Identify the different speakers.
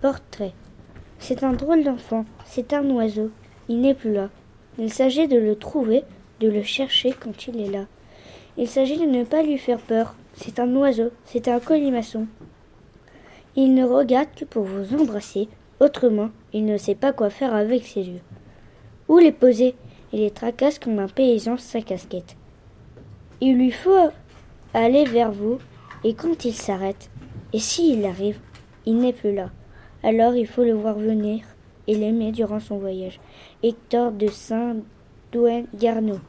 Speaker 1: Portrait. C'est un drôle d'enfant, c'est un oiseau. Il n'est plus là. Il s'agit de le trouver, de le chercher quand il est là. Il s'agit de ne pas lui faire peur. C'est un oiseau, c'est un colimaçon. Il ne regarde que pour vous embrasser, autrement, il ne sait pas quoi faire avec ses yeux. Où les poser? Il les tracasse comme un paysan sa casquette. Il lui faut aller vers vous, et quand il s'arrête, et s'il arrive, il n'est plus là. Alors il faut le voir venir et l'aimer durant son voyage. Hector de Saint-Douane Garneau.